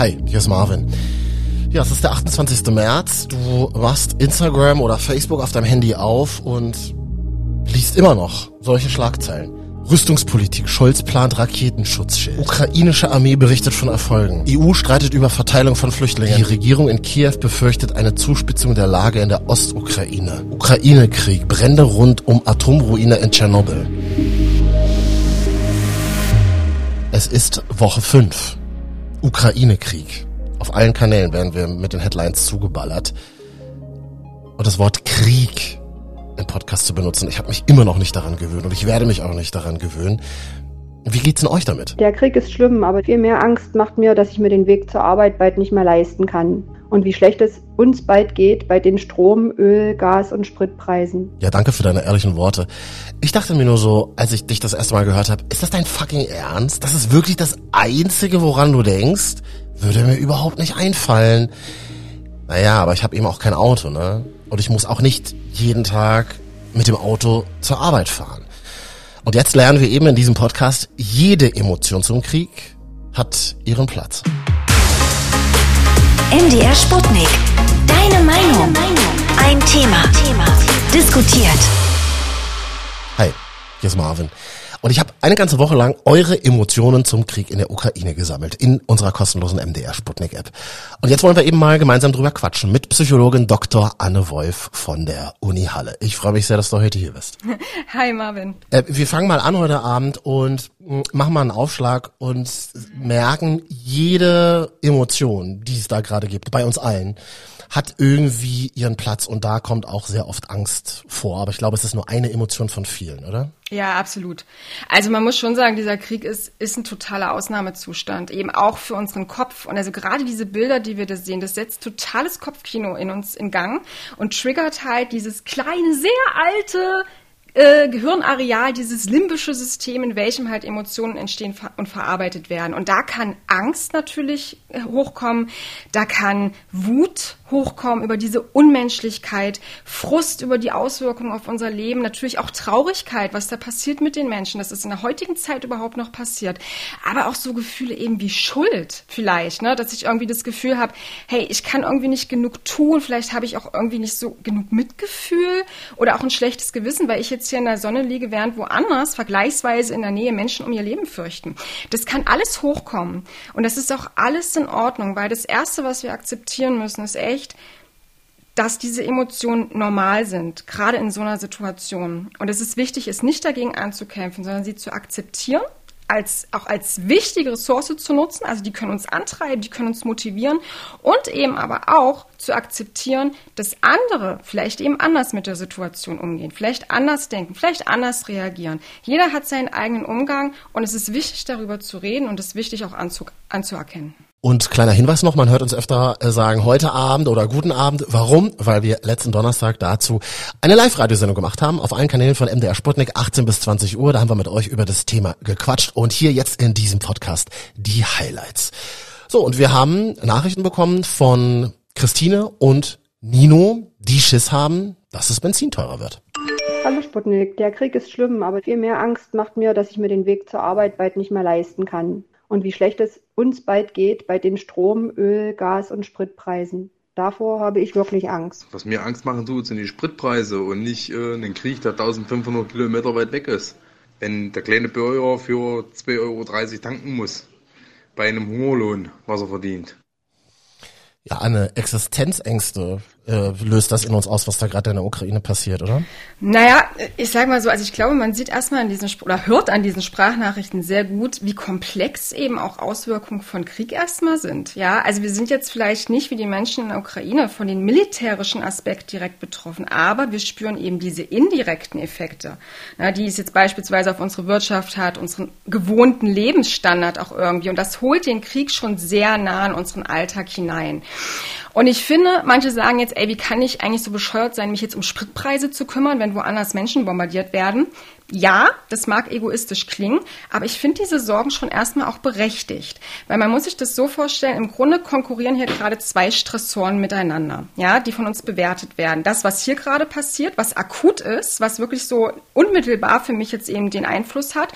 Hi, hier ist Marvin. Ja, es ist der 28. März. Du machst Instagram oder Facebook auf deinem Handy auf und liest immer noch solche Schlagzeilen. Rüstungspolitik. Scholz plant Raketenschutzschild. Ukrainische Armee berichtet von Erfolgen. EU streitet über Verteilung von Flüchtlingen. Die Regierung in Kiew befürchtet eine Zuspitzung der Lage in der Ostukraine. Ukraine-Krieg. Brände rund um Atomruine in Tschernobyl. Es ist Woche 5. Ukraine-Krieg. Auf allen Kanälen werden wir mit den Headlines zugeballert. Und das Wort Krieg im Podcast zu benutzen, ich habe mich immer noch nicht daran gewöhnt und ich werde mich auch nicht daran gewöhnen. Wie geht's denn euch damit? Der Krieg ist schlimm, aber viel mehr Angst macht mir, dass ich mir den Weg zur Arbeit bald nicht mehr leisten kann. Und wie schlecht es uns bald geht bei den Strom-, Öl-, Gas- und Spritpreisen. Ja, danke für deine ehrlichen Worte. Ich dachte mir nur so, als ich dich das erste Mal gehört habe, ist das dein fucking Ernst? Das ist wirklich das Einzige, woran du denkst? Würde mir überhaupt nicht einfallen. Naja, aber ich habe eben auch kein Auto, ne? Und ich muss auch nicht jeden Tag mit dem Auto zur Arbeit fahren. Und jetzt lernen wir eben in diesem Podcast, jede Emotion zum Krieg hat ihren Platz. MDR Sputnik. Deine Meinung. Ein Thema. Diskutiert. Hi, hier ist Marvin. Und ich habe eine ganze Woche lang eure Emotionen zum Krieg in der Ukraine gesammelt in unserer kostenlosen MDR Sputnik App. Und jetzt wollen wir eben mal gemeinsam drüber quatschen mit Psychologin Dr. Anne Wolf von der Uni Halle. Ich freue mich sehr, dass du heute hier bist. Hi Marvin. Äh, wir fangen mal an heute Abend und mh, machen mal einen Aufschlag und merken, jede Emotion, die es da gerade gibt, bei uns allen, hat irgendwie ihren Platz und da kommt auch sehr oft Angst vor. Aber ich glaube, es ist nur eine Emotion von vielen, oder? Ja, absolut. Also man muss schon sagen, dieser Krieg ist, ist ein totaler Ausnahmezustand, eben auch für unseren Kopf. Und also gerade diese Bilder, die wir da sehen, das setzt totales Kopfkino in uns in Gang und triggert halt dieses kleine, sehr alte äh, Gehirnareal, dieses limbische System, in welchem halt Emotionen entstehen und verarbeitet werden. Und da kann Angst natürlich äh, hochkommen, da kann Wut hochkommen über diese Unmenschlichkeit, Frust über die Auswirkungen auf unser Leben, natürlich auch Traurigkeit, was da passiert mit den Menschen, dass es in der heutigen Zeit überhaupt noch passiert. Aber auch so Gefühle eben wie Schuld vielleicht, ne? dass ich irgendwie das Gefühl habe, hey, ich kann irgendwie nicht genug tun, vielleicht habe ich auch irgendwie nicht so genug Mitgefühl oder auch ein schlechtes Gewissen, weil ich jetzt hier in der Sonne liege, während woanders vergleichsweise in der Nähe Menschen um ihr Leben fürchten. Das kann alles hochkommen und das ist auch alles in Ordnung, weil das Erste, was wir akzeptieren müssen, ist echt, dass diese Emotionen normal sind, gerade in so einer Situation. Und es ist wichtig, es nicht dagegen anzukämpfen, sondern sie zu akzeptieren, als, auch als wichtige Ressource zu nutzen. Also die können uns antreiben, die können uns motivieren und eben aber auch zu akzeptieren, dass andere vielleicht eben anders mit der Situation umgehen, vielleicht anders denken, vielleicht anders reagieren. Jeder hat seinen eigenen Umgang und es ist wichtig, darüber zu reden und es ist wichtig auch anzu, anzuerkennen. Und kleiner Hinweis noch, man hört uns öfter äh, sagen, heute Abend oder guten Abend. Warum? Weil wir letzten Donnerstag dazu eine Live-Radiosendung gemacht haben, auf allen Kanälen von MDR Sputnik, 18 bis 20 Uhr. Da haben wir mit euch über das Thema gequatscht und hier jetzt in diesem Podcast die Highlights. So, und wir haben Nachrichten bekommen von Christine und Nino, die Schiss haben, dass es Benzin teurer wird. Hallo Sputnik, der Krieg ist schlimm, aber viel mehr Angst macht mir, dass ich mir den Weg zur Arbeit bald nicht mehr leisten kann und wie schlecht es uns bald geht bei den Strom-, Öl-, Gas- und Spritpreisen. Davor habe ich wirklich Angst. Was mir Angst machen tut, sind die Spritpreise und nicht äh, ein Krieg, der 1500 Kilometer weit weg ist. Wenn der kleine Bürger für 2,30 Euro tanken muss, bei einem Hungerlohn, was er verdient. Ja, eine Existenzängste äh, löst das in uns aus, was da gerade in der Ukraine passiert, oder? Naja, ich sag mal so, also ich glaube, man sieht erstmal an diesen oder hört an diesen Sprachnachrichten sehr gut, wie komplex eben auch Auswirkungen von Krieg erstmal sind. Ja, also wir sind jetzt vielleicht nicht wie die Menschen in der Ukraine von den militärischen Aspekt direkt betroffen, aber wir spüren eben diese indirekten Effekte, ja, die es jetzt beispielsweise auf unsere Wirtschaft hat, unseren gewohnten Lebensstandard auch irgendwie. Und das holt den Krieg schon sehr nah in unseren Alltag hinein. Und ich finde, manche sagen jetzt, ey, wie kann ich eigentlich so bescheuert sein, mich jetzt um Spritpreise zu kümmern, wenn woanders Menschen bombardiert werden? Ja, das mag egoistisch klingen, aber ich finde diese Sorgen schon erstmal auch berechtigt. Weil man muss sich das so vorstellen, im Grunde konkurrieren hier gerade zwei Stressoren miteinander, ja, die von uns bewertet werden. Das, was hier gerade passiert, was akut ist, was wirklich so unmittelbar für mich jetzt eben den Einfluss hat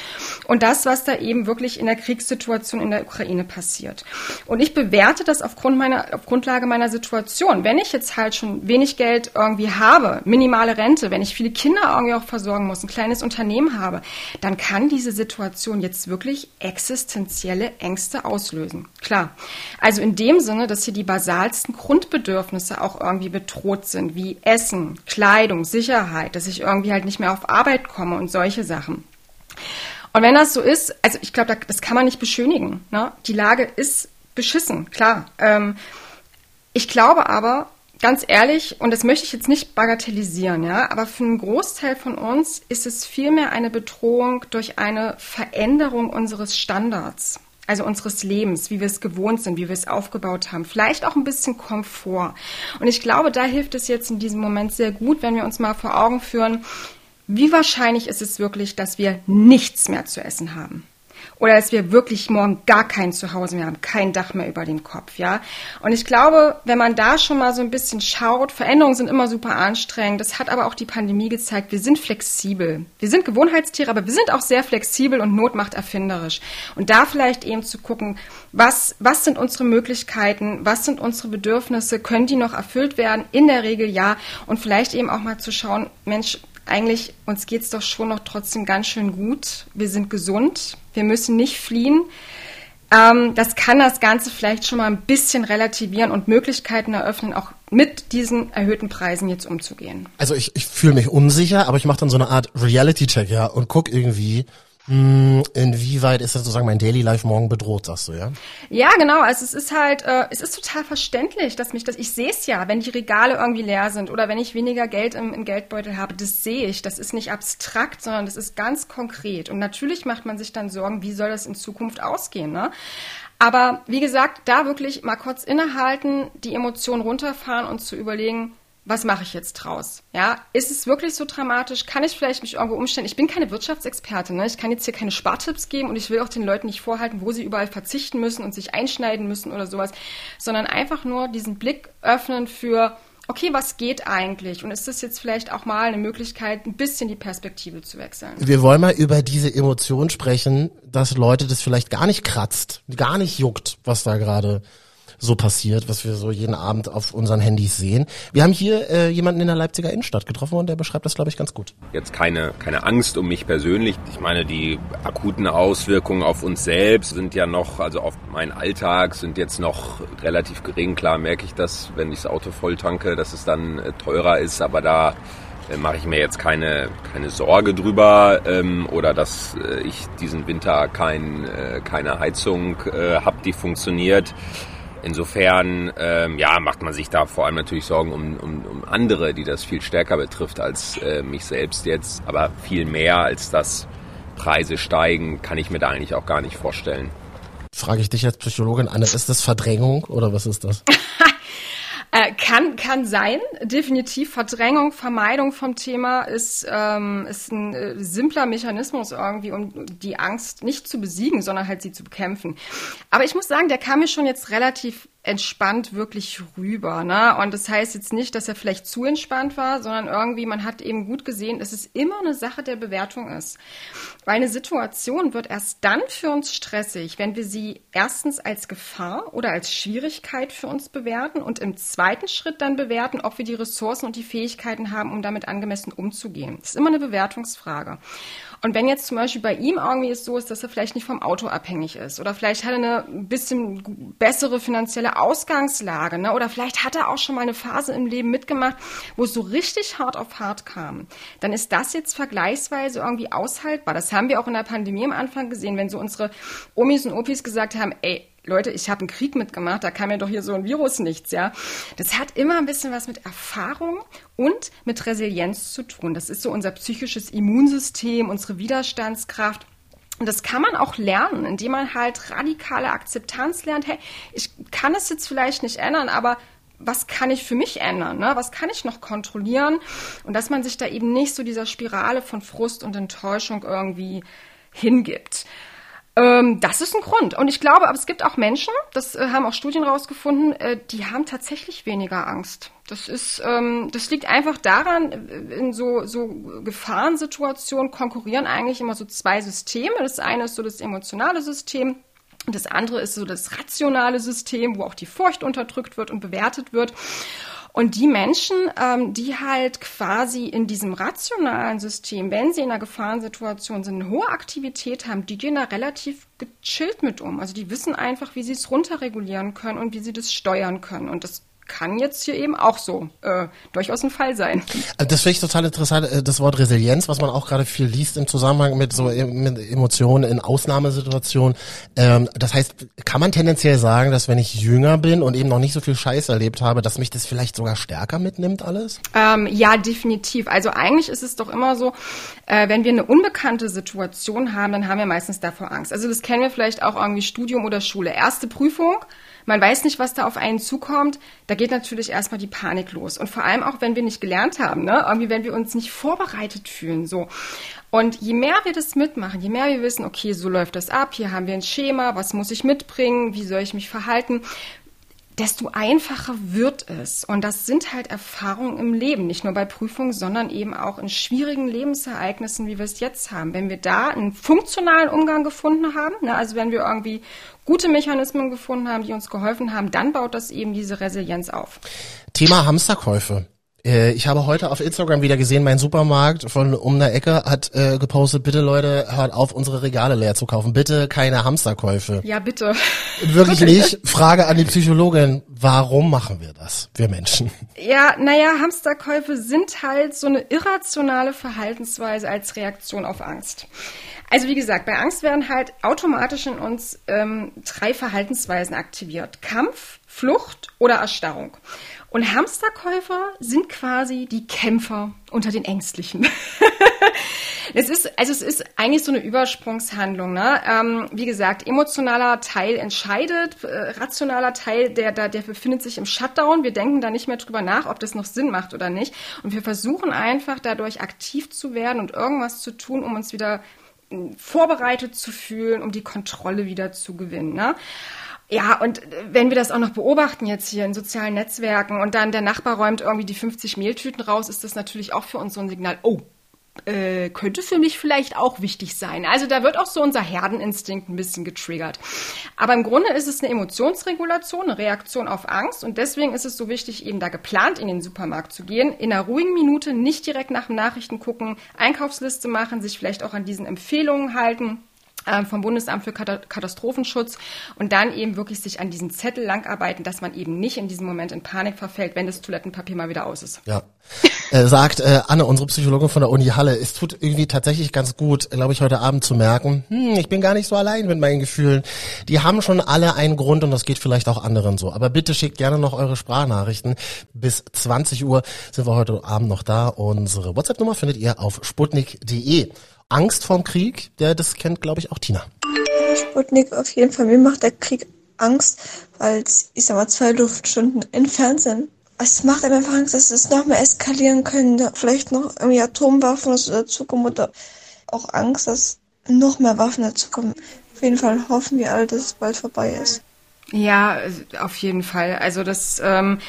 und das, was da eben wirklich in der Kriegssituation in der Ukraine passiert. Und ich bewerte das aufgrund meiner, auf Grundlage meiner Situation. Wenn ich jetzt halt schon wenig Geld irgendwie habe, minimale Rente, wenn ich viele Kinder irgendwie auch versorgen muss, ein kleines Unternehmen, Unternehmen habe, dann kann diese Situation jetzt wirklich existenzielle Ängste auslösen. Klar. Also in dem Sinne, dass hier die basalsten Grundbedürfnisse auch irgendwie bedroht sind, wie Essen, Kleidung, Sicherheit, dass ich irgendwie halt nicht mehr auf Arbeit komme und solche Sachen. Und wenn das so ist, also ich glaube, das kann man nicht beschönigen. Ne? Die Lage ist beschissen, klar. Ähm, ich glaube aber, ganz ehrlich, und das möchte ich jetzt nicht bagatellisieren, ja, aber für einen Großteil von uns ist es vielmehr eine Bedrohung durch eine Veränderung unseres Standards. Also unseres Lebens, wie wir es gewohnt sind, wie wir es aufgebaut haben. Vielleicht auch ein bisschen Komfort. Und ich glaube, da hilft es jetzt in diesem Moment sehr gut, wenn wir uns mal vor Augen führen, wie wahrscheinlich ist es wirklich, dass wir nichts mehr zu essen haben oder dass wir wirklich morgen gar kein Zuhause mehr haben, kein Dach mehr über dem Kopf, ja. Und ich glaube, wenn man da schon mal so ein bisschen schaut, Veränderungen sind immer super anstrengend. Das hat aber auch die Pandemie gezeigt. Wir sind flexibel. Wir sind Gewohnheitstiere, aber wir sind auch sehr flexibel und Not macht erfinderisch. Und da vielleicht eben zu gucken, was, was sind unsere Möglichkeiten? Was sind unsere Bedürfnisse? Können die noch erfüllt werden? In der Regel ja. Und vielleicht eben auch mal zu schauen, Mensch, eigentlich uns geht's doch schon noch trotzdem ganz schön gut. Wir sind gesund. Wir müssen nicht fliehen. Ähm, das kann das Ganze vielleicht schon mal ein bisschen relativieren und Möglichkeiten eröffnen, auch mit diesen erhöhten Preisen jetzt umzugehen. Also ich, ich fühle mich unsicher, aber ich mache dann so eine Art Reality-Check, ja, und guck irgendwie, inwieweit ist das sozusagen mein Daily Life morgen bedroht, sagst du, ja? Ja, genau. Also es ist halt, äh, es ist total verständlich, dass mich das, ich sehe es ja, wenn die Regale irgendwie leer sind oder wenn ich weniger Geld im, im Geldbeutel habe, das sehe ich. Das ist nicht abstrakt, sondern das ist ganz konkret. Und natürlich macht man sich dann Sorgen, wie soll das in Zukunft ausgehen, ne? Aber wie gesagt, da wirklich mal kurz innehalten, die Emotionen runterfahren und zu überlegen, was mache ich jetzt draus? Ja, ist es wirklich so dramatisch? Kann ich vielleicht mich irgendwo umstellen? Ich bin keine Wirtschaftsexpertin, ne? Ich kann jetzt hier keine Spartipps geben und ich will auch den Leuten nicht vorhalten, wo sie überall verzichten müssen und sich einschneiden müssen oder sowas, sondern einfach nur diesen Blick öffnen für, okay, was geht eigentlich? Und ist das jetzt vielleicht auch mal eine Möglichkeit, ein bisschen die Perspektive zu wechseln? Wir wollen mal über diese Emotion sprechen, dass Leute das vielleicht gar nicht kratzt, gar nicht juckt, was da gerade so passiert, was wir so jeden Abend auf unseren Handys sehen. Wir haben hier äh, jemanden in der Leipziger Innenstadt getroffen und der beschreibt das, glaube ich, ganz gut. Jetzt keine, keine Angst um mich persönlich. Ich meine, die akuten Auswirkungen auf uns selbst sind ja noch, also auf meinen Alltag sind jetzt noch relativ gering. Klar merke ich das, wenn ich das Auto voll tanke, dass es dann äh, teurer ist, aber da äh, mache ich mir jetzt keine, keine Sorge drüber ähm, oder dass äh, ich diesen Winter kein, äh, keine Heizung äh, habe, die funktioniert. Insofern ähm, ja, macht man sich da vor allem natürlich Sorgen um, um, um andere, die das viel stärker betrifft als äh, mich selbst jetzt. Aber viel mehr als das Preise steigen, kann ich mir da eigentlich auch gar nicht vorstellen. Frage ich dich als Psychologin, Anne, ist das Verdrängung oder was ist das? Äh, kann, kann sein, definitiv. Verdrängung, Vermeidung vom Thema ist, ähm, ist ein äh, simpler Mechanismus irgendwie, um die Angst nicht zu besiegen, sondern halt sie zu bekämpfen. Aber ich muss sagen, der kam mir schon jetzt relativ entspannt wirklich rüber. Ne? Und das heißt jetzt nicht, dass er vielleicht zu entspannt war, sondern irgendwie, man hat eben gut gesehen, dass es immer eine Sache der Bewertung ist. Weil eine Situation wird erst dann für uns stressig, wenn wir sie erstens als Gefahr oder als Schwierigkeit für uns bewerten und im zweiten Schritt dann bewerten, ob wir die Ressourcen und die Fähigkeiten haben, um damit angemessen umzugehen. Das ist immer eine Bewertungsfrage. Und wenn jetzt zum Beispiel bei ihm irgendwie es so ist, dass er vielleicht nicht vom Auto abhängig ist oder vielleicht hat er eine bisschen bessere finanzielle Ausgangslage ne? oder vielleicht hat er auch schon mal eine Phase im Leben mitgemacht, wo es so richtig hart auf hart kam, dann ist das jetzt vergleichsweise irgendwie aushaltbar. Das haben wir auch in der Pandemie am Anfang gesehen, wenn so unsere Omis und Opis gesagt haben, ey, Leute, ich habe einen Krieg mitgemacht, da kam ja doch hier so ein Virus nichts, ja. Das hat immer ein bisschen was mit Erfahrung und mit Resilienz zu tun. Das ist so unser psychisches Immunsystem, unsere Widerstandskraft. Und das kann man auch lernen, indem man halt radikale Akzeptanz lernt. Hey, ich kann es jetzt vielleicht nicht ändern, aber was kann ich für mich ändern, ne? was kann ich noch kontrollieren und dass man sich da eben nicht so dieser Spirale von Frust und Enttäuschung irgendwie hingibt. Ähm, das ist ein Grund. Und ich glaube, aber es gibt auch Menschen, das äh, haben auch Studien rausgefunden, äh, die haben tatsächlich weniger Angst. Das ist, ähm, das liegt einfach daran, äh, in so, so Gefahrensituationen konkurrieren eigentlich immer so zwei Systeme. Das eine ist so das emotionale System. Das andere ist so das rationale System, wo auch die Furcht unterdrückt wird und bewertet wird. Und die Menschen, ähm, die halt quasi in diesem rationalen System, wenn sie in einer Gefahrensituation sind, eine hohe Aktivität haben, die gehen da relativ gechillt mit um. Also die wissen einfach, wie sie es runterregulieren können und wie sie das steuern können. Und das kann jetzt hier eben auch so äh, durchaus ein Fall sein. Also das finde ich total interessant, äh, das Wort Resilienz, was man auch gerade viel liest im Zusammenhang mit so e-, mit Emotionen in Ausnahmesituationen. Ähm, das heißt, kann man tendenziell sagen, dass wenn ich jünger bin und eben noch nicht so viel Scheiß erlebt habe, dass mich das vielleicht sogar stärker mitnimmt alles? Ähm, ja, definitiv. Also eigentlich ist es doch immer so, äh, wenn wir eine unbekannte Situation haben, dann haben wir meistens davor Angst. Also das kennen wir vielleicht auch irgendwie Studium oder Schule. Erste Prüfung, man weiß nicht, was da auf einen zukommt, da geht natürlich erstmal die Panik los. Und vor allem auch, wenn wir nicht gelernt haben, ne? irgendwie wenn wir uns nicht vorbereitet fühlen, so. Und je mehr wir das mitmachen, je mehr wir wissen, okay, so läuft das ab, hier haben wir ein Schema, was muss ich mitbringen, wie soll ich mich verhalten, desto einfacher wird es. Und das sind halt Erfahrungen im Leben, nicht nur bei Prüfungen, sondern eben auch in schwierigen Lebensereignissen, wie wir es jetzt haben. Wenn wir da einen funktionalen Umgang gefunden haben, ne, also wenn wir irgendwie gute Mechanismen gefunden haben, die uns geholfen haben, dann baut das eben diese Resilienz auf. Thema Hamsterkäufe. Äh, ich habe heute auf Instagram wieder gesehen, mein Supermarkt von um der Ecke hat äh, gepostet, bitte Leute, hört auf, unsere Regale leer zu kaufen. Bitte keine Hamsterkäufe. Ja, bitte. Wirklich nicht. Frage an die Psychologin, warum machen wir das, wir Menschen? Ja, naja, Hamsterkäufe sind halt so eine irrationale Verhaltensweise als Reaktion auf Angst. Also wie gesagt, bei Angst werden halt automatisch in uns ähm, drei Verhaltensweisen aktiviert. Kampf, Flucht oder Erstarrung. Und Hamsterkäufer sind quasi die Kämpfer unter den Ängstlichen. es ist, also es ist eigentlich so eine Übersprungshandlung. Ne? Ähm, wie gesagt, emotionaler Teil entscheidet, äh, rationaler Teil, der, der, der befindet sich im Shutdown. Wir denken da nicht mehr drüber nach, ob das noch Sinn macht oder nicht. Und wir versuchen einfach dadurch aktiv zu werden und irgendwas zu tun, um uns wieder vorbereitet zu fühlen, um die Kontrolle wieder zu gewinnen. Ne? Ja, und wenn wir das auch noch beobachten jetzt hier in sozialen Netzwerken und dann der Nachbar räumt irgendwie die 50 Mehltüten raus, ist das natürlich auch für uns so ein Signal, oh, äh, könnte für mich vielleicht auch wichtig sein. Also da wird auch so unser Herdeninstinkt ein bisschen getriggert. Aber im Grunde ist es eine Emotionsregulation, eine Reaktion auf Angst und deswegen ist es so wichtig, eben da geplant in den Supermarkt zu gehen, in einer ruhigen Minute nicht direkt nach den Nachrichten gucken, Einkaufsliste machen, sich vielleicht auch an diesen Empfehlungen halten vom Bundesamt für Katastrophenschutz und dann eben wirklich sich an diesen Zettel langarbeiten, dass man eben nicht in diesem Moment in Panik verfällt, wenn das Toilettenpapier mal wieder aus ist. Ja. äh, sagt äh, Anne, unsere Psychologin von der Uni Halle, es tut irgendwie tatsächlich ganz gut, glaube ich, heute Abend zu merken, hm, ich bin gar nicht so allein mit meinen Gefühlen. Die haben schon alle einen Grund und das geht vielleicht auch anderen so. Aber bitte schickt gerne noch eure Sprachnachrichten. Bis 20 Uhr sind wir heute Abend noch da. Unsere WhatsApp-Nummer findet ihr auf sputnik.de. Angst vorm Krieg, der das kennt, glaube ich, auch Tina. Sputnik, auf jeden Fall. Mir macht der Krieg Angst, weil es, ich sag mal, zwei Luftstunden entfernt sind. Es macht einem einfach Angst, dass es noch mehr eskalieren könnte. Vielleicht noch irgendwie Atomwaffen dazukommen oder auch Angst, dass noch mehr Waffen dazukommen. Auf jeden Fall hoffen wir alle, dass es bald vorbei ist. Ja, auf jeden Fall. Also das ähm,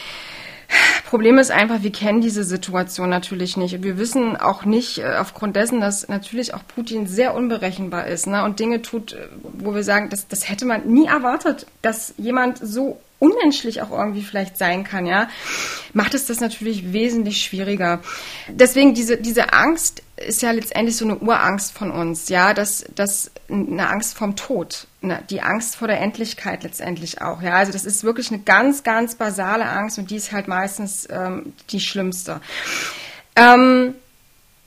Problem ist einfach, wir kennen diese Situation natürlich nicht. Wir wissen auch nicht, äh, aufgrund dessen, dass natürlich auch Putin sehr unberechenbar ist ne, und Dinge tut, äh, wo wir sagen, das, das hätte man nie erwartet, dass jemand so unmenschlich auch irgendwie vielleicht sein kann, ja, macht es das natürlich wesentlich schwieriger. Deswegen diese, diese Angst ist ja letztendlich so eine Urangst von uns, ja, dass, dass eine Angst vom Tod, ne, die Angst vor der Endlichkeit letztendlich auch, ja. Also das ist wirklich eine ganz, ganz basale Angst und die ist halt meistens ähm, die schlimmste. Ähm,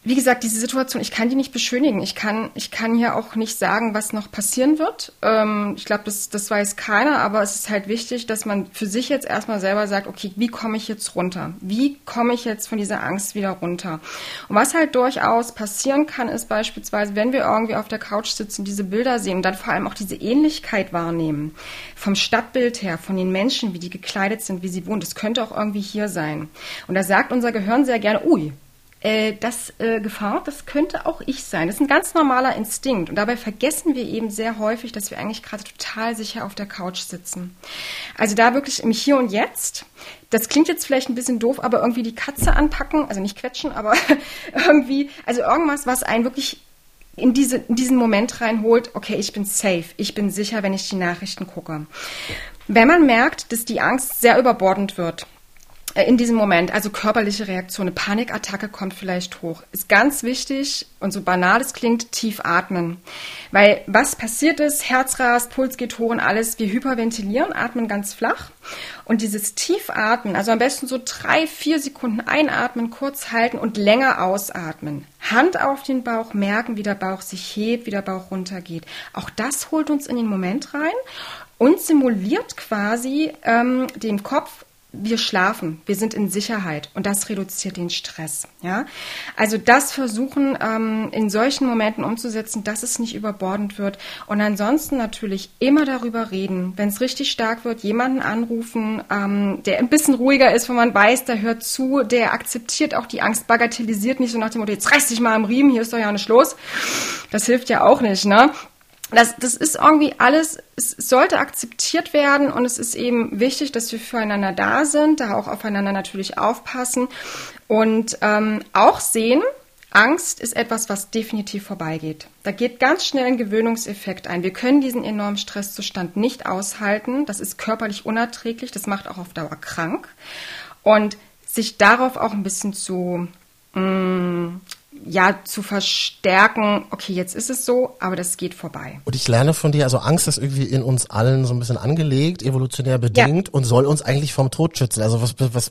wie gesagt, diese Situation, ich kann die nicht beschönigen. Ich kann, ich kann hier auch nicht sagen, was noch passieren wird. Ähm, ich glaube, das, das weiß keiner, aber es ist halt wichtig, dass man für sich jetzt erstmal selber sagt, okay, wie komme ich jetzt runter? Wie komme ich jetzt von dieser Angst wieder runter? Und was halt durchaus passieren kann, ist beispielsweise, wenn wir irgendwie auf der Couch sitzen, diese Bilder sehen und dann vor allem auch diese Ähnlichkeit wahrnehmen, vom Stadtbild her, von den Menschen, wie die gekleidet sind, wie sie wohnen, das könnte auch irgendwie hier sein. Und da sagt unser Gehirn sehr gerne, ui, äh, das äh, Gefahr, das könnte auch ich sein. Das ist ein ganz normaler Instinkt. Und dabei vergessen wir eben sehr häufig, dass wir eigentlich gerade total sicher auf der Couch sitzen. Also da wirklich im Hier und Jetzt. Das klingt jetzt vielleicht ein bisschen doof, aber irgendwie die Katze anpacken, also nicht quetschen, aber irgendwie, also irgendwas, was einen wirklich in, diese, in diesen Moment reinholt, okay, ich bin safe, ich bin sicher, wenn ich die Nachrichten gucke. Wenn man merkt, dass die Angst sehr überbordend wird, in diesem Moment, also körperliche Reaktion, eine Panikattacke kommt vielleicht hoch. Ist ganz wichtig und so banal es klingt, tief atmen. Weil was passiert ist, Herz rast, Puls geht hoch und alles, wir hyperventilieren, atmen ganz flach. Und dieses Tiefatmen, also am besten so drei, vier Sekunden einatmen, kurz halten und länger ausatmen. Hand auf den Bauch, merken, wie der Bauch sich hebt, wie der Bauch runtergeht. Auch das holt uns in den Moment rein und simuliert quasi ähm, dem Kopf wir schlafen, wir sind in Sicherheit und das reduziert den Stress. Ja, also das versuchen ähm, in solchen Momenten umzusetzen, dass es nicht überbordend wird und ansonsten natürlich immer darüber reden. Wenn es richtig stark wird, jemanden anrufen, ähm, der ein bisschen ruhiger ist, wo man weiß, der hört zu, der akzeptiert auch die Angst, bagatellisiert nicht so nach dem Motto, jetzt reiß dich mal am Riemen, hier ist doch ja nicht los. Das hilft ja auch nicht, ne? Das, das ist irgendwie alles, es sollte akzeptiert werden und es ist eben wichtig, dass wir füreinander da sind, da auch aufeinander natürlich aufpassen und ähm, auch sehen, Angst ist etwas, was definitiv vorbeigeht. Da geht ganz schnell ein Gewöhnungseffekt ein. Wir können diesen enormen Stresszustand nicht aushalten. Das ist körperlich unerträglich. Das macht auch auf Dauer krank. Und sich darauf auch ein bisschen zu mh, mm, ja, zu verstärken, okay, jetzt ist es so, aber das geht vorbei. Und ich lerne von dir, also Angst ist irgendwie in uns allen so ein bisschen angelegt, evolutionär bedingt ja. und soll uns eigentlich vom Tod schützen. Also was, was,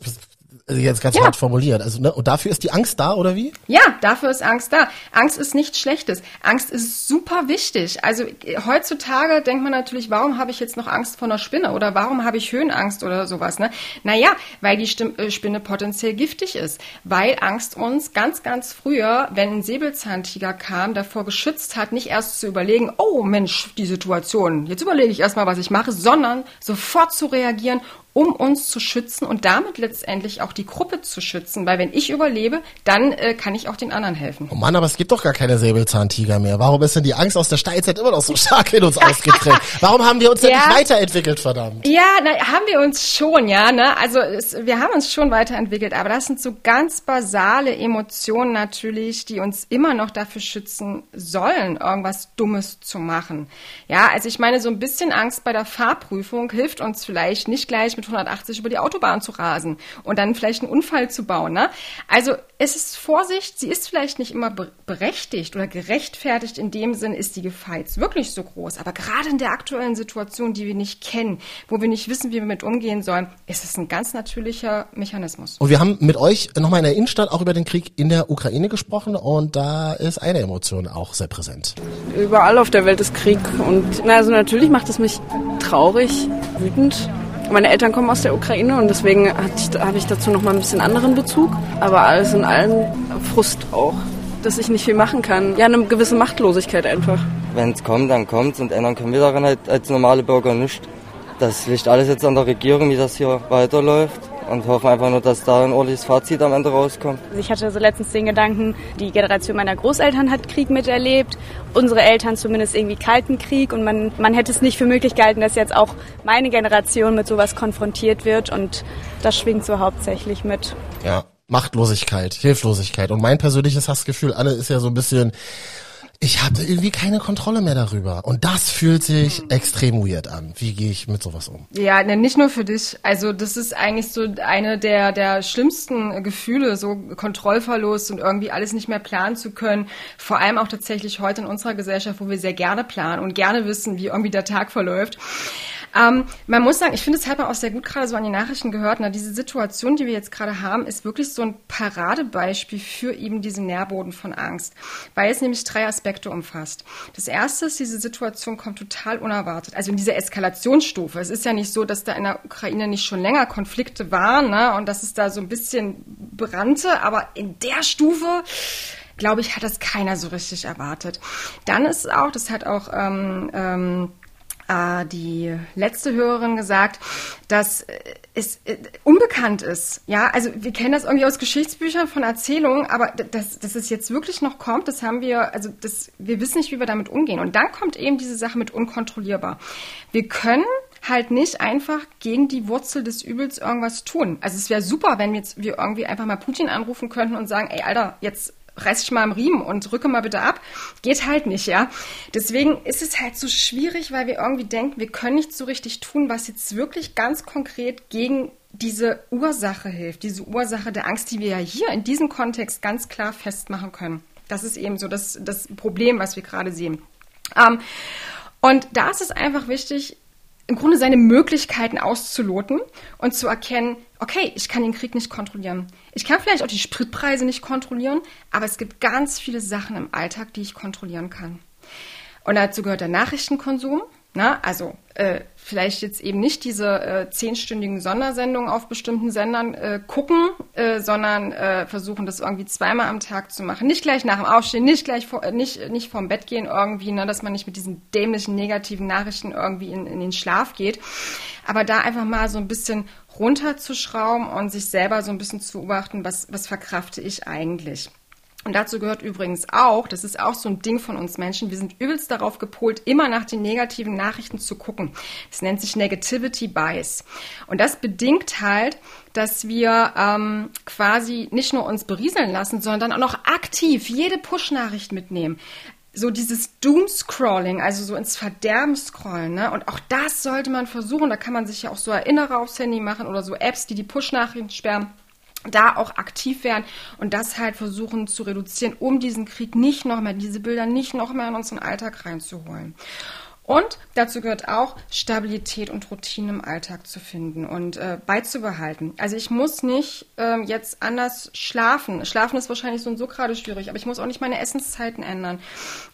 also jetzt ganz ja. hart formuliert. Also, ne? Und dafür ist die Angst da, oder wie? Ja, dafür ist Angst da. Angst ist nichts Schlechtes. Angst ist super wichtig. Also heutzutage denkt man natürlich, warum habe ich jetzt noch Angst vor einer Spinne oder warum habe ich Höhenangst oder sowas? Ne? Naja, weil die äh, Spinne potenziell giftig ist. Weil Angst uns ganz, ganz früher, wenn ein Säbelzahntiger kam, davor geschützt hat, nicht erst zu überlegen, oh Mensch, die Situation, jetzt überlege ich erstmal, was ich mache, sondern sofort zu reagieren um uns zu schützen und damit letztendlich auch die Gruppe zu schützen. Weil wenn ich überlebe, dann äh, kann ich auch den anderen helfen. Oh Mann, aber es gibt doch gar keine Säbelzahntiger mehr. Warum ist denn die Angst aus der Steinzeit immer noch so stark in uns ausgeprägt? Warum haben wir uns denn nicht weiterentwickelt, verdammt? Ja, na, haben wir uns schon, ja. Ne? Also es, wir haben uns schon weiterentwickelt, aber das sind so ganz basale Emotionen natürlich, die uns immer noch dafür schützen sollen, irgendwas Dummes zu machen. Ja, also ich meine, so ein bisschen Angst bei der Fahrprüfung hilft uns vielleicht nicht gleich mit 180 über die Autobahn zu rasen und dann vielleicht einen Unfall zu bauen. Ne? Also es ist Vorsicht, sie ist vielleicht nicht immer berechtigt oder gerechtfertigt. In dem Sinn ist die Gefahr jetzt wirklich so groß. Aber gerade in der aktuellen Situation, die wir nicht kennen, wo wir nicht wissen, wie wir mit umgehen sollen, ist es ein ganz natürlicher Mechanismus. Und wir haben mit euch nochmal in der Innenstadt auch über den Krieg in der Ukraine gesprochen und da ist eine Emotion auch sehr präsent. Überall auf der Welt ist Krieg und na, also natürlich macht es mich traurig, wütend meine Eltern kommen aus der Ukraine und deswegen habe ich dazu noch mal ein bisschen anderen Bezug. Aber alles in allem Frust auch, dass ich nicht viel machen kann. Ja, eine gewisse Machtlosigkeit einfach. Wenn es kommt, dann kommt und ändern können wir daran halt als normale Bürger nicht. Das liegt alles jetzt an der Regierung, wie das hier weiterläuft und hoffen einfach nur, dass da ein ordentliches Fazit am Ende rauskommt. Also ich hatte so letztens den Gedanken, die Generation meiner Großeltern hat Krieg miterlebt, unsere Eltern zumindest irgendwie Kalten Krieg und man, man hätte es nicht für möglich gehalten, dass jetzt auch meine Generation mit sowas konfrontiert wird und das schwingt so hauptsächlich mit. Ja, Machtlosigkeit, Hilflosigkeit und mein persönliches Hassgefühl, Anne, ist ja so ein bisschen ich habe irgendwie keine Kontrolle mehr darüber. Und das fühlt sich mhm. extrem weird an. Wie gehe ich mit sowas um? Ja, ne, nicht nur für dich. Also das ist eigentlich so eine der, der schlimmsten Gefühle, so Kontrollverlust und irgendwie alles nicht mehr planen zu können. Vor allem auch tatsächlich heute in unserer Gesellschaft, wo wir sehr gerne planen und gerne wissen, wie irgendwie der Tag verläuft. Ähm, man muss sagen, ich finde, es hat man auch sehr gut gerade so an die Nachrichten gehört. Na, diese Situation, die wir jetzt gerade haben, ist wirklich so ein Paradebeispiel für eben diesen Nährboden von Angst, weil es nämlich drei Aspekte umfasst. Das erste ist, diese Situation kommt total unerwartet, also in dieser Eskalationsstufe. Es ist ja nicht so, dass da in der Ukraine nicht schon länger Konflikte waren ne, und dass es da so ein bisschen brannte, aber in der Stufe glaube ich, hat das keiner so richtig erwartet. Dann ist auch, das hat auch ähm, ähm, äh, die letzte Hörerin gesagt, dass es äh, unbekannt ist. Ja, also wir kennen das irgendwie aus Geschichtsbüchern von Erzählungen, aber dass, dass es jetzt wirklich noch kommt, das haben wir, also das, wir wissen nicht, wie wir damit umgehen. Und dann kommt eben diese Sache mit unkontrollierbar. Wir können halt nicht einfach gegen die Wurzel des Übels irgendwas tun. Also es wäre super, wenn jetzt wir irgendwie einfach mal Putin anrufen könnten und sagen, ey Alter, jetzt reiß dich mal am Riemen und rücke mal bitte ab. Geht halt nicht, ja. Deswegen ist es halt so schwierig, weil wir irgendwie denken, wir können nicht so richtig tun, was jetzt wirklich ganz konkret gegen diese Ursache hilft, diese Ursache der Angst, die wir ja hier in diesem Kontext ganz klar festmachen können. Das ist eben so das, das Problem, was wir gerade sehen. Ähm, und da ist es einfach wichtig, im Grunde seine Möglichkeiten auszuloten und zu erkennen, okay, ich kann den Krieg nicht kontrollieren. Ich kann vielleicht auch die Spritpreise nicht kontrollieren, aber es gibt ganz viele Sachen im Alltag, die ich kontrollieren kann. Und dazu gehört der Nachrichtenkonsum. Na, also äh, vielleicht jetzt eben nicht diese äh, zehnstündigen Sondersendungen auf bestimmten Sendern äh, gucken, äh, sondern äh, versuchen das irgendwie zweimal am Tag zu machen. Nicht gleich nach dem Aufstehen, nicht gleich vor, äh, nicht, nicht vorm Bett gehen irgendwie, ne, dass man nicht mit diesen dämlichen negativen Nachrichten irgendwie in, in den Schlaf geht. Aber da einfach mal so ein bisschen runterzuschrauben und sich selber so ein bisschen zu beobachten, was, was verkrafte ich eigentlich. Und dazu gehört übrigens auch, das ist auch so ein Ding von uns Menschen, wir sind übelst darauf gepolt, immer nach den negativen Nachrichten zu gucken. Das nennt sich Negativity Bias. Und das bedingt halt, dass wir ähm, quasi nicht nur uns berieseln lassen, sondern auch noch aktiv jede Push-Nachricht mitnehmen so dieses Doom-Scrolling, also so ins Verderben scrollen, ne? Und auch das sollte man versuchen. Da kann man sich ja auch so Erinnerer aufs Handy machen oder so Apps, die die Push-Nachrichten sperren da auch aktiv werden und das halt versuchen zu reduzieren, um diesen Krieg nicht noch mehr, diese Bilder nicht noch mehr in unseren Alltag reinzuholen. Und dazu gehört auch Stabilität und Routine im Alltag zu finden und äh, beizubehalten. Also ich muss nicht ähm, jetzt anders schlafen. Schlafen ist wahrscheinlich so und so gerade schwierig, aber ich muss auch nicht meine Essenszeiten ändern.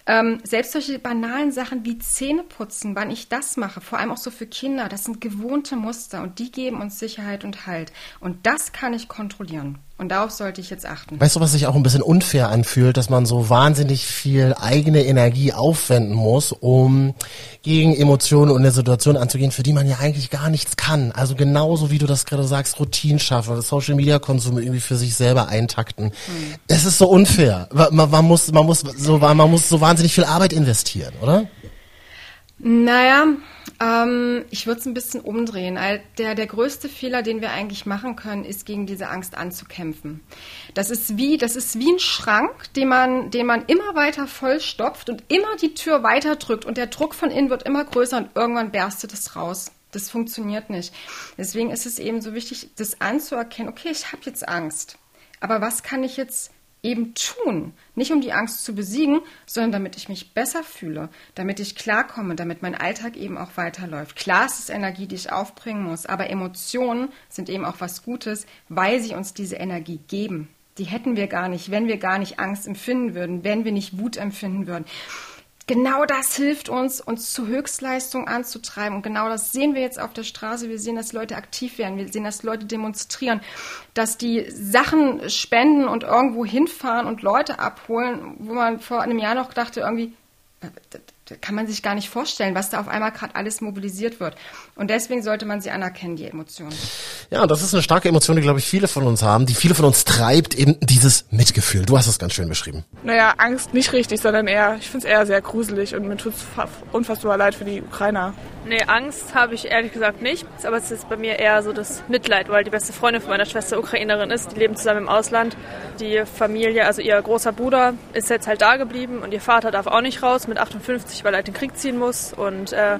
Ähm, selbst solche banalen Sachen wie Zähne putzen, wann ich das mache, vor allem auch so für Kinder, das sind gewohnte Muster und die geben uns Sicherheit und Halt. Und das kann ich kontrollieren. Und darauf sollte ich jetzt achten. Weißt du, was sich auch ein bisschen unfair anfühlt, dass man so wahnsinnig viel eigene Energie aufwenden muss, um gegen Emotionen und eine Situation anzugehen, für die man ja eigentlich gar nichts kann. Also genauso wie du das gerade sagst, Routinen schaffen, Social Media Konsum irgendwie für sich selber eintakten. Hm. Es ist so unfair. Man, man, muss, man muss so, man muss so wahnsinnig viel Arbeit investieren, oder? Naja, ähm, ich würde es ein bisschen umdrehen. Der, der größte Fehler, den wir eigentlich machen können, ist, gegen diese Angst anzukämpfen. Das ist wie, das ist wie ein Schrank, den man, den man immer weiter vollstopft und immer die Tür weiter drückt und der Druck von innen wird immer größer und irgendwann berstet es raus. Das funktioniert nicht. Deswegen ist es eben so wichtig, das anzuerkennen, okay, ich habe jetzt Angst. Aber was kann ich jetzt eben tun. Nicht um die Angst zu besiegen, sondern damit ich mich besser fühle, damit ich klarkomme, damit mein Alltag eben auch weiterläuft. Klar ist es Energie, die ich aufbringen muss, aber Emotionen sind eben auch was Gutes, weil sie uns diese Energie geben. Die hätten wir gar nicht, wenn wir gar nicht Angst empfinden würden, wenn wir nicht Wut empfinden würden genau das hilft uns, uns zu Höchstleistung anzutreiben. Und genau das sehen wir jetzt auf der Straße. Wir sehen, dass Leute aktiv werden. Wir sehen, dass Leute demonstrieren, dass die Sachen spenden und irgendwo hinfahren und Leute abholen, wo man vor einem Jahr noch dachte, irgendwie, kann man sich gar nicht vorstellen, was da auf einmal gerade alles mobilisiert wird. Und deswegen sollte man sie anerkennen, die Emotionen. Ja, und das ist eine starke Emotion, die, glaube ich, viele von uns haben, die viele von uns treibt, eben dieses Mitgefühl. Du hast es ganz schön beschrieben. Naja, Angst nicht richtig, sondern eher, ich finde es eher sehr gruselig und mir tut es unfassbar leid für die Ukrainer. Nee, Angst habe ich ehrlich gesagt nicht. Aber es ist bei mir eher so das Mitleid, weil die beste Freundin von meiner Schwester Ukrainerin ist. Die leben zusammen im Ausland. Die Familie, also ihr großer Bruder, ist jetzt halt da geblieben und ihr Vater darf auch nicht raus mit 58, weil er halt den Krieg ziehen muss. Und äh,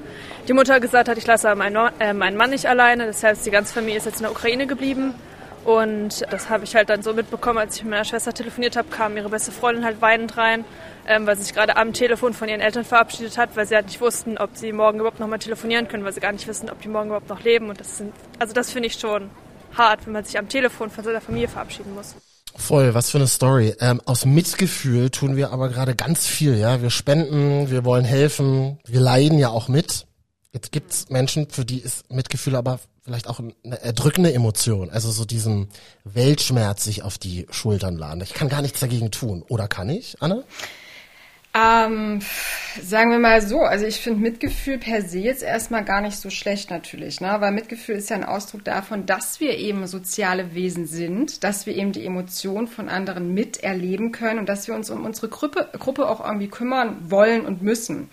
die Mutter gesagt hat, ich lasse meinen, äh, meinen Mann nicht alleine. Das heißt, die ganze Familie ist jetzt in der Ukraine geblieben. Und das habe ich halt dann so mitbekommen, als ich mit meiner Schwester telefoniert habe, kam ihre beste Freundin halt weinend rein, ähm, weil sie sich gerade am Telefon von ihren Eltern verabschiedet hat, weil sie halt nicht wussten, ob sie morgen überhaupt noch mal telefonieren können, weil sie gar nicht wissen, ob die morgen überhaupt noch leben. Und das sind, also das finde ich schon hart, wenn man sich am Telefon von seiner Familie verabschieden muss. Voll, was für eine Story. Ähm, aus Mitgefühl tun wir aber gerade ganz viel, ja. Wir spenden, wir wollen helfen, wir leiden ja auch mit. Jetzt gibt's Menschen, für die ist Mitgefühl aber vielleicht auch eine erdrückende Emotion. Also so diesen Weltschmerz sich auf die Schultern laden. Ich kann gar nichts dagegen tun. Oder kann ich, Anne? Ähm, sagen wir mal so, also ich finde Mitgefühl per se jetzt erstmal gar nicht so schlecht natürlich, ne? weil Mitgefühl ist ja ein Ausdruck davon, dass wir eben soziale Wesen sind, dass wir eben die Emotionen von anderen miterleben können und dass wir uns um unsere Gruppe, Gruppe auch irgendwie kümmern wollen und müssen.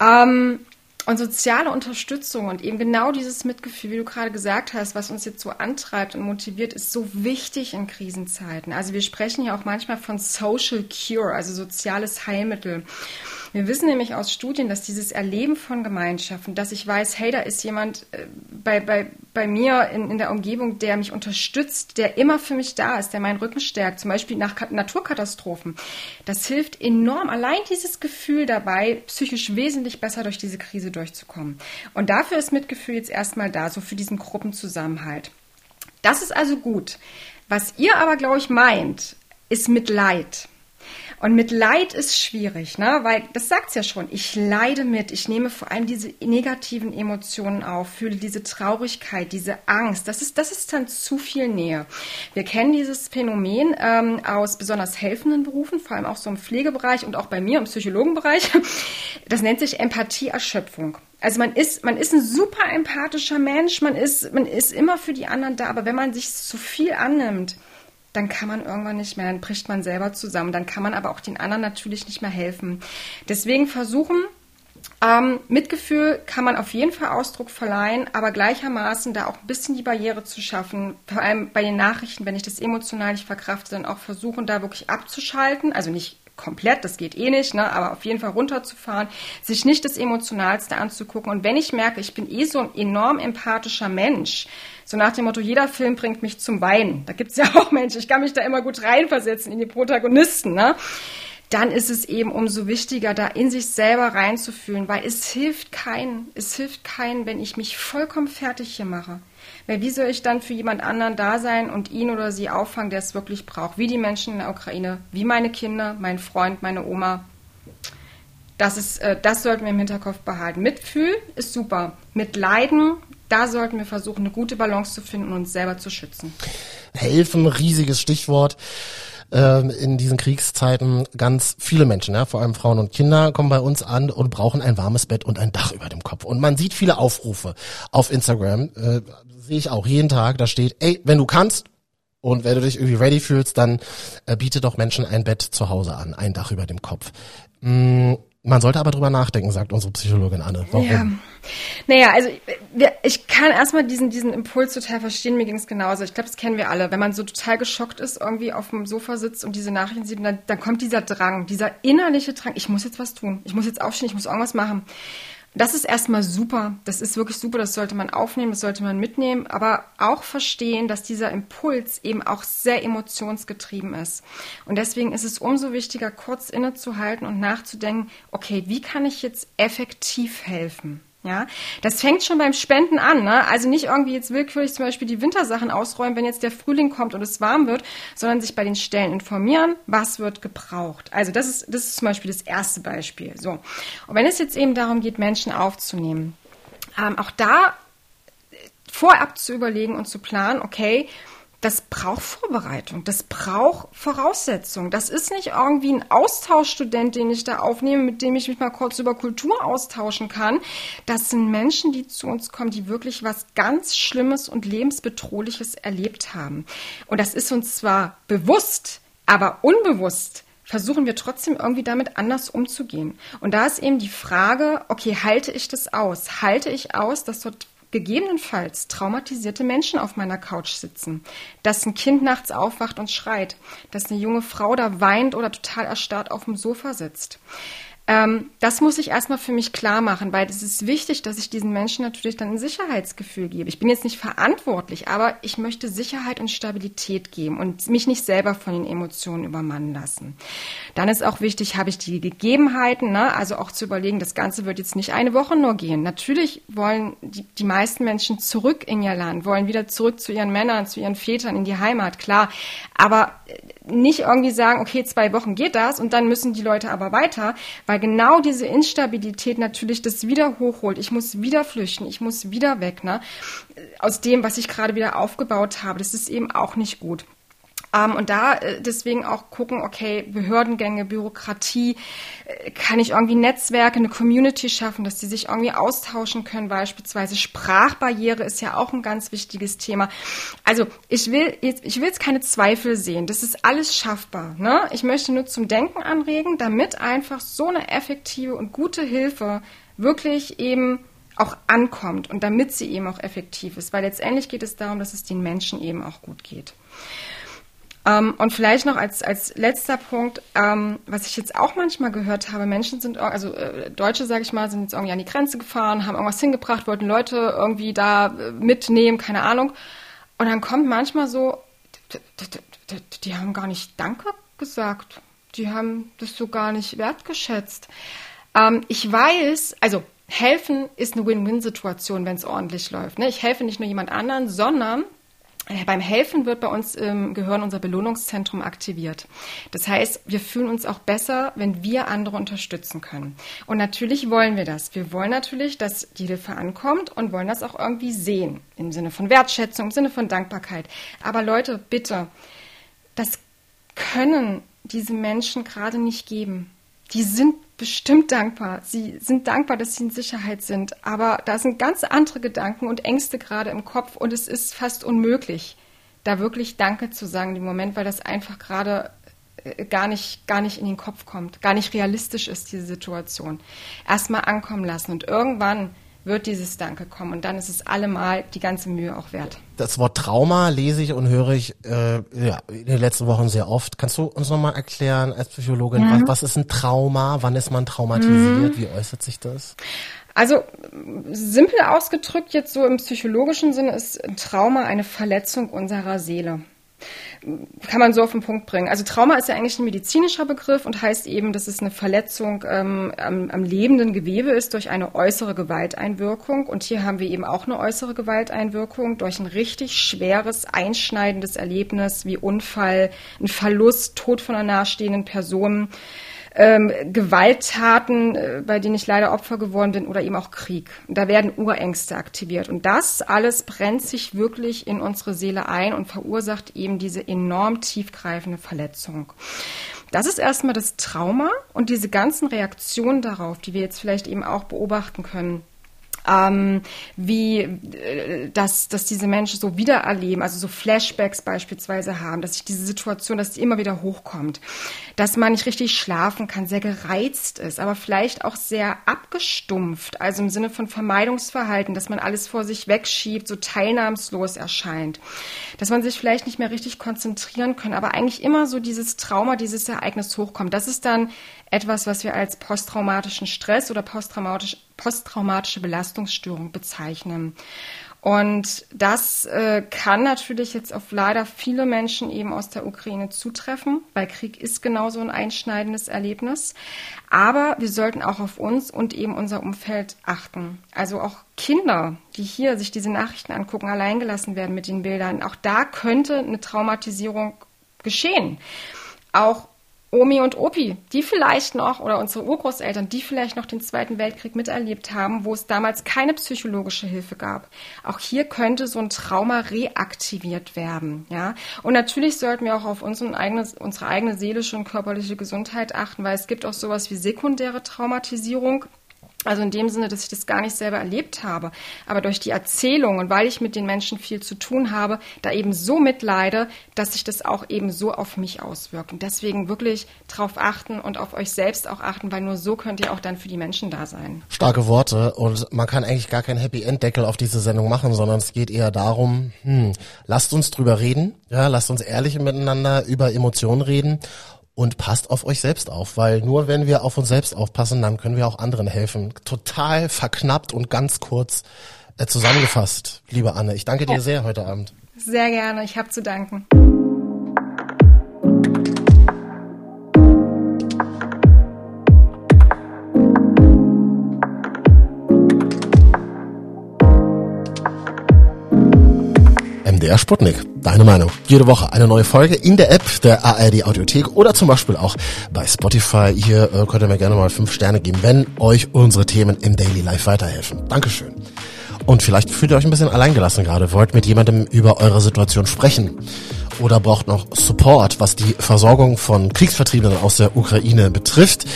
Ähm, und soziale Unterstützung und eben genau dieses Mitgefühl, wie du gerade gesagt hast, was uns jetzt so antreibt und motiviert, ist so wichtig in Krisenzeiten. Also wir sprechen ja auch manchmal von Social Cure, also soziales Heilmittel. Wir wissen nämlich aus Studien, dass dieses Erleben von Gemeinschaften, dass ich weiß, hey, da ist jemand äh, bei, bei, bei mir in, in der Umgebung, der mich unterstützt, der immer für mich da ist, der meinen Rücken stärkt, zum Beispiel nach Naturkatastrophen. Das hilft enorm. Allein dieses Gefühl dabei, psychisch wesentlich besser durch diese Krise durchzukommen. Und dafür ist Mitgefühl jetzt erstmal da, so für diesen Gruppenzusammenhalt. Das ist also gut. Was ihr aber, glaube ich, meint, ist Mitleid. Und mit Leid ist schwierig, ne? weil das sagt es ja schon. Ich leide mit. Ich nehme vor allem diese negativen Emotionen auf, fühle diese Traurigkeit, diese Angst. Das ist, das ist dann zu viel Nähe. Wir kennen dieses Phänomen ähm, aus besonders helfenden Berufen, vor allem auch so im Pflegebereich und auch bei mir im Psychologenbereich. Das nennt sich Empathieerschöpfung. Also man ist, man ist ein super empathischer Mensch, man ist, man ist immer für die anderen da, aber wenn man sich zu viel annimmt, dann kann man irgendwann nicht mehr, dann bricht man selber zusammen. Dann kann man aber auch den anderen natürlich nicht mehr helfen. Deswegen versuchen, ähm, Mitgefühl kann man auf jeden Fall Ausdruck verleihen, aber gleichermaßen da auch ein bisschen die Barriere zu schaffen, vor allem bei den Nachrichten, wenn ich das emotional nicht verkrafte, dann auch versuchen, da wirklich abzuschalten, also nicht komplett, das geht eh nicht, ne, aber auf jeden Fall runterzufahren, sich nicht das Emotionalste anzugucken. Und wenn ich merke, ich bin eh so ein enorm empathischer Mensch, so nach dem Motto, jeder Film bringt mich zum Weinen. Da gibt's ja auch Menschen, ich kann mich da immer gut reinversetzen in die Protagonisten, ne? Dann ist es eben umso wichtiger, da in sich selber reinzufühlen, weil es hilft keinen, es hilft keinen, wenn ich mich vollkommen fertig hier mache. Weil wie soll ich dann für jemand anderen da sein und ihn oder sie auffangen, der es wirklich braucht? Wie die Menschen in der Ukraine, wie meine Kinder, mein Freund, meine Oma. Das, ist, äh, das sollten wir im Hinterkopf behalten. Mitfühl ist super. Mit Leiden, da sollten wir versuchen, eine gute Balance zu finden und uns selber zu schützen. Helfen, riesiges Stichwort ähm, in diesen Kriegszeiten ganz viele Menschen, ja, vor allem Frauen und Kinder, kommen bei uns an und brauchen ein warmes Bett und ein Dach über dem Kopf. Und man sieht viele Aufrufe auf Instagram, äh, sehe ich auch jeden Tag, da steht, ey, wenn du kannst und wenn du dich irgendwie ready fühlst, dann äh, biete doch Menschen ein Bett zu Hause an, ein Dach über dem Kopf. Mm, man sollte aber drüber nachdenken, sagt unsere Psychologin Anne. Warum? Ja. Naja, also ich, kann erstmal diesen, diesen Impuls total verstehen, mir ging es genauso. Ich glaube, das kennen wir alle. Wenn man so total geschockt ist, irgendwie auf dem Sofa sitzt und diese Nachrichten sieht, dann, dann kommt dieser Drang, dieser innerliche Drang, ich muss jetzt was tun, ich muss jetzt aufstehen, ich muss irgendwas machen. Das ist erstmal super. Das ist wirklich super. Das sollte man aufnehmen, das sollte man mitnehmen, aber auch verstehen, dass dieser Impuls eben auch sehr emotionsgetrieben ist. Und deswegen ist es umso wichtiger, kurz innezuhalten und nachzudenken, okay, wie kann ich jetzt effektiv helfen? Ja, das fängt schon beim Spenden an. Ne? Also nicht irgendwie jetzt willkürlich zum Beispiel die Wintersachen ausräumen, wenn jetzt der Frühling kommt und es warm wird, sondern sich bei den Stellen informieren, was wird gebraucht. Also das ist, das ist zum Beispiel das erste Beispiel. So. Und wenn es jetzt eben darum geht, Menschen aufzunehmen, ähm, auch da vorab zu überlegen und zu planen, okay, das braucht Vorbereitung, das braucht Voraussetzungen. Das ist nicht irgendwie ein Austauschstudent, den ich da aufnehme, mit dem ich mich mal kurz über Kultur austauschen kann. Das sind Menschen, die zu uns kommen, die wirklich was ganz Schlimmes und Lebensbedrohliches erlebt haben. Und das ist uns zwar bewusst, aber unbewusst versuchen wir trotzdem irgendwie damit anders umzugehen. Und da ist eben die Frage, okay, halte ich das aus? Halte ich aus, dass dort gegebenenfalls traumatisierte Menschen auf meiner Couch sitzen, dass ein Kind nachts aufwacht und schreit, dass eine junge Frau da weint oder total erstarrt auf dem Sofa sitzt. Ähm, das muss ich erstmal für mich klar machen, weil es ist wichtig, dass ich diesen Menschen natürlich dann ein Sicherheitsgefühl gebe. Ich bin jetzt nicht verantwortlich, aber ich möchte Sicherheit und Stabilität geben und mich nicht selber von den Emotionen übermannen lassen. Dann ist auch wichtig, habe ich die Gegebenheiten, ne? also auch zu überlegen, das Ganze wird jetzt nicht eine Woche nur gehen. Natürlich wollen die, die meisten Menschen zurück in ihr Land, wollen wieder zurück zu ihren Männern, zu ihren Vätern, in die Heimat, klar. Aber nicht irgendwie sagen, okay, zwei Wochen geht das und dann müssen die Leute aber weiter, weil genau diese Instabilität natürlich das wieder hochholt. Ich muss wieder flüchten, ich muss wieder weg, ne? Aus dem, was ich gerade wieder aufgebaut habe. Das ist eben auch nicht gut. Ähm, und da äh, deswegen auch gucken, okay, Behördengänge, Bürokratie, äh, kann ich irgendwie Netzwerke, eine Community schaffen, dass die sich irgendwie austauschen können, beispielsweise Sprachbarriere ist ja auch ein ganz wichtiges Thema. Also ich will jetzt, ich will jetzt keine Zweifel sehen. Das ist alles schaffbar. Ne? Ich möchte nur zum Denken anregen, damit einfach so eine effektive und gute Hilfe wirklich eben auch ankommt und damit sie eben auch effektiv ist, weil letztendlich geht es darum, dass es den Menschen eben auch gut geht. Ähm, und vielleicht noch als, als letzter Punkt, ähm, was ich jetzt auch manchmal gehört habe, Menschen sind, also äh, Deutsche, sage ich mal, sind jetzt irgendwie an die Grenze gefahren, haben irgendwas hingebracht, wollten Leute irgendwie da äh, mitnehmen, keine Ahnung. Und dann kommt manchmal so, die haben gar nicht Danke gesagt. Die haben das so gar nicht wertgeschätzt. Ähm, ich weiß, also helfen ist eine Win-Win-Situation, wenn es ordentlich läuft. Ne? Ich helfe nicht nur jemand anderen, sondern beim Helfen wird bei uns im Gehirn unser Belohnungszentrum aktiviert. Das heißt, wir fühlen uns auch besser, wenn wir andere unterstützen können. Und natürlich wollen wir das. Wir wollen natürlich, dass die Hilfe ankommt und wollen das auch irgendwie sehen. Im Sinne von Wertschätzung, im Sinne von Dankbarkeit. Aber Leute, bitte, das können diese Menschen gerade nicht geben. Die sind bestimmt dankbar. Sie sind dankbar, dass sie in Sicherheit sind. Aber da sind ganz andere Gedanken und Ängste gerade im Kopf und es ist fast unmöglich, da wirklich Danke zu sagen im Moment, weil das einfach gerade äh, gar nicht, gar nicht in den Kopf kommt, gar nicht realistisch ist, diese Situation. Erstmal ankommen lassen und irgendwann wird dieses Danke kommen. Und dann ist es allemal die ganze Mühe auch wert. Das Wort Trauma lese ich und höre ich äh, ja, in den letzten Wochen sehr oft. Kannst du uns nochmal erklären als Psychologin, mhm. was, was ist ein Trauma? Wann ist man traumatisiert? Mhm. Wie äußert sich das? Also simpel ausgedrückt jetzt so im psychologischen Sinne ist ein Trauma eine Verletzung unserer Seele kann man so auf den Punkt bringen. Also Trauma ist ja eigentlich ein medizinischer Begriff und heißt eben, dass es eine Verletzung ähm, am, am lebenden Gewebe ist durch eine äußere Gewalteinwirkung. Und hier haben wir eben auch eine äußere Gewalteinwirkung durch ein richtig schweres, einschneidendes Erlebnis wie Unfall, ein Verlust, Tod von einer nahestehenden Person ähm, Gewalttaten, äh, bei denen ich leider Opfer geworden bin, oder eben auch Krieg. Da werden Urängste aktiviert. Und das alles brennt sich wirklich in unsere Seele ein und verursacht eben diese enorm tiefgreifende Verletzung. Das ist erstmal das Trauma und diese ganzen Reaktionen darauf, die wir jetzt vielleicht eben auch beobachten können ähm, wie äh, dass, dass diese Menschen so wiedererleben, also so Flashbacks beispielsweise haben, dass sich diese Situation, dass die immer wieder hochkommt, dass man nicht richtig schlafen kann, sehr gereizt ist, aber vielleicht auch sehr abgestumpft, also im Sinne von Vermeidungsverhalten, dass man alles vor sich wegschiebt, so teilnahmslos erscheint, dass man sich vielleicht nicht mehr richtig konzentrieren kann, aber eigentlich immer so dieses Trauma, dieses Ereignis hochkommt. Das ist dann etwas, was wir als posttraumatischen Stress oder posttraumatisch, posttraumatische Belastungsstörung bezeichnen. Und das äh, kann natürlich jetzt auf leider viele Menschen eben aus der Ukraine zutreffen, weil Krieg ist genauso ein einschneidendes Erlebnis. Aber wir sollten auch auf uns und eben unser Umfeld achten. Also auch Kinder, die hier sich diese Nachrichten angucken, alleingelassen werden mit den Bildern. Auch da könnte eine Traumatisierung geschehen. Auch Omi und Opi, die vielleicht noch, oder unsere Urgroßeltern, die vielleicht noch den Zweiten Weltkrieg miterlebt haben, wo es damals keine psychologische Hilfe gab. Auch hier könnte so ein Trauma reaktiviert werden, ja. Und natürlich sollten wir auch auf unsere eigene, unsere eigene seelische und körperliche Gesundheit achten, weil es gibt auch sowas wie sekundäre Traumatisierung. Also in dem Sinne, dass ich das gar nicht selber erlebt habe, aber durch die Erzählung und weil ich mit den Menschen viel zu tun habe, da eben so mitleide, dass sich das auch eben so auf mich auswirkt. Und deswegen wirklich drauf achten und auf euch selbst auch achten, weil nur so könnt ihr auch dann für die Menschen da sein. Starke Worte und man kann eigentlich gar keinen Happy End Deckel auf diese Sendung machen, sondern es geht eher darum, hm, lasst uns drüber reden, ja, lasst uns ehrlich miteinander über Emotionen reden und passt auf euch selbst auf, weil nur wenn wir auf uns selbst aufpassen, dann können wir auch anderen helfen. Total verknappt und ganz kurz äh, zusammengefasst, liebe Anne. Ich danke dir sehr heute Abend. Sehr gerne, ich habe zu danken. MDR Sputnik. Deine Meinung. Jede Woche eine neue Folge in der App der ARD Audiothek oder zum Beispiel auch bei Spotify. Hier äh, könnt ihr mir gerne mal fünf Sterne geben, wenn euch unsere Themen im Daily Life weiterhelfen. Dankeschön. Und vielleicht fühlt ihr euch ein bisschen alleingelassen gerade, wollt mit jemandem über eure Situation sprechen oder braucht noch Support, was die Versorgung von Kriegsvertriebenen aus der Ukraine betrifft.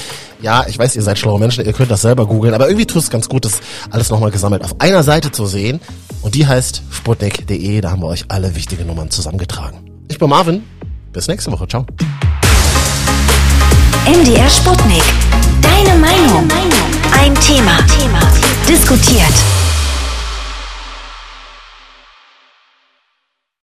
Ja, ich weiß, ihr seid schlaue Menschen, ihr könnt das selber googeln, aber irgendwie tut es ganz gut, das alles nochmal gesammelt auf einer Seite zu sehen. Und die heißt sputnik.de, da haben wir euch alle wichtigen Nummern zusammengetragen. Ich bin Marvin, bis nächste Woche, ciao. MDR Sputnik. Deine Meinung. Ein Thema. Diskutiert.